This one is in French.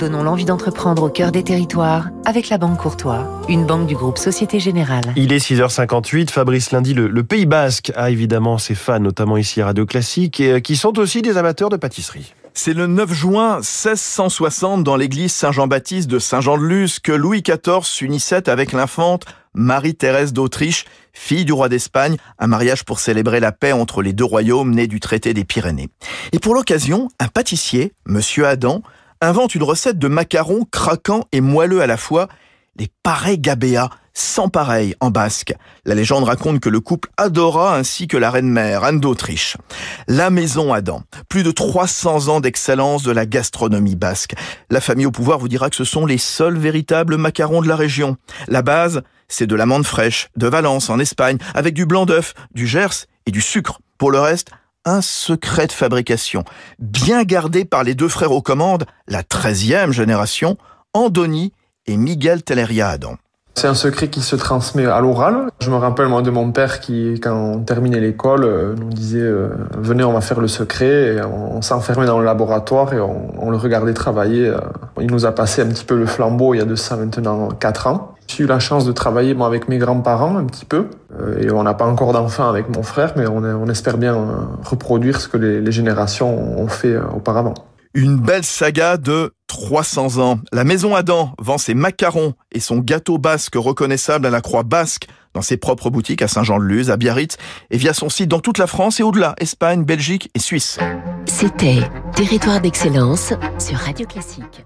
Donnons l'envie d'entreprendre au cœur des territoires avec la Banque Courtois, une banque du groupe Société Générale. Il est 6h58. Fabrice Lundi, le, le Pays Basque a évidemment ses fans, notamment ici à Radio Classique, et euh, qui sont aussi des amateurs de pâtisserie. C'est le 9 juin 1660 dans l'église Saint-Jean-Baptiste de Saint-Jean-de-Luz que Louis XIV s'unissait avec l'infante Marie-Thérèse d'Autriche, fille du roi d'Espagne, un mariage pour célébrer la paix entre les deux royaumes nés du traité des Pyrénées. Et pour l'occasion, un pâtissier, monsieur Adam, invente une recette de macarons craquants et moelleux à la fois, les paré gabea, sans pareil en basque. La légende raconte que le couple adora ainsi que la reine-mère, Anne d'Autriche. La maison Adam. Plus de 300 ans d'excellence de la gastronomie basque. La famille au pouvoir vous dira que ce sont les seuls véritables macarons de la région. La base, c'est de l'amande fraîche, de Valence en Espagne, avec du blanc d'œuf, du Gers et du sucre. Pour le reste, un secret de fabrication, bien gardé par les deux frères aux commandes, la 13e génération, Andoni et Miguel Telleria Adam. C'est un secret qui se transmet à l'oral. Je me rappelle moi de mon père qui, quand on terminait l'école, euh, nous disait euh, venez on va faire le secret. Et on, s'enfermait dans le laboratoire et on, le regardait travailler. Euh. Il nous a passé un petit peu le flambeau il y a de ça maintenant 4 ans. J'ai eu la chance de travailler avec mes grands-parents un petit peu. et on n'a pas encore d'enfants avec mon frère, mais on, on espère bien reproduire ce que les, les générations ont fait auparavant. Une belle saga de 300 ans. La Maison Adam vend ses macarons et son gâteau basque reconnaissable à la croix basque dans ses propres boutiques à Saint-Jean-de-Luz, à Biarritz et via son site dans toute la France et au-delà, Espagne, Belgique et Suisse. C'était Territoire d'excellence sur Radio Classique.